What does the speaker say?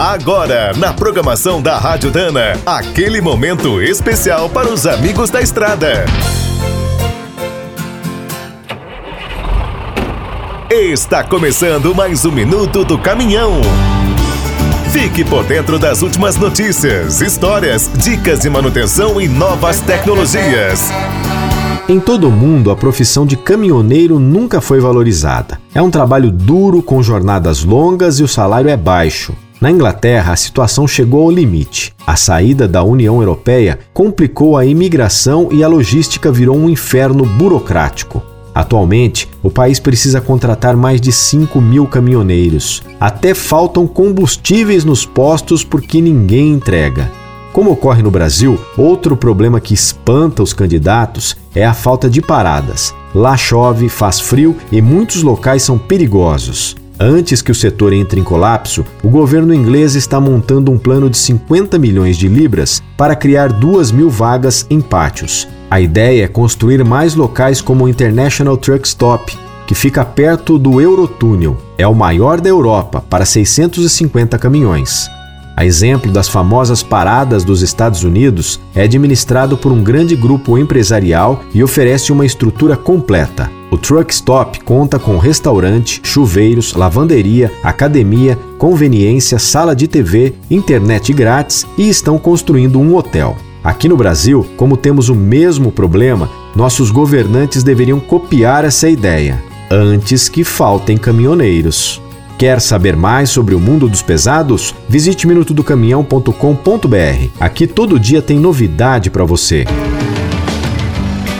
Agora, na programação da Rádio Dana, aquele momento especial para os amigos da estrada. Está começando mais um minuto do caminhão. Fique por dentro das últimas notícias, histórias, dicas de manutenção e novas tecnologias. Em todo o mundo, a profissão de caminhoneiro nunca foi valorizada. É um trabalho duro, com jornadas longas e o salário é baixo. Na Inglaterra, a situação chegou ao limite. A saída da União Europeia complicou a imigração e a logística virou um inferno burocrático. Atualmente, o país precisa contratar mais de 5 mil caminhoneiros. Até faltam combustíveis nos postos porque ninguém entrega. Como ocorre no Brasil, outro problema que espanta os candidatos é a falta de paradas. Lá chove, faz frio e muitos locais são perigosos. Antes que o setor entre em colapso, o governo inglês está montando um plano de 50 milhões de libras para criar 2 mil vagas em pátios. A ideia é construir mais locais como o International Truck Stop, que fica perto do Eurotúnel. É o maior da Europa, para 650 caminhões. A exemplo das famosas paradas dos Estados Unidos, é administrado por um grande grupo empresarial e oferece uma estrutura completa. O Truck Stop conta com restaurante, chuveiros, lavanderia, academia, conveniência, sala de TV, internet grátis e estão construindo um hotel. Aqui no Brasil, como temos o mesmo problema, nossos governantes deveriam copiar essa ideia antes que faltem caminhoneiros. Quer saber mais sobre o mundo dos pesados? Visite minutodocaminhão.com.br. Aqui todo dia tem novidade para você.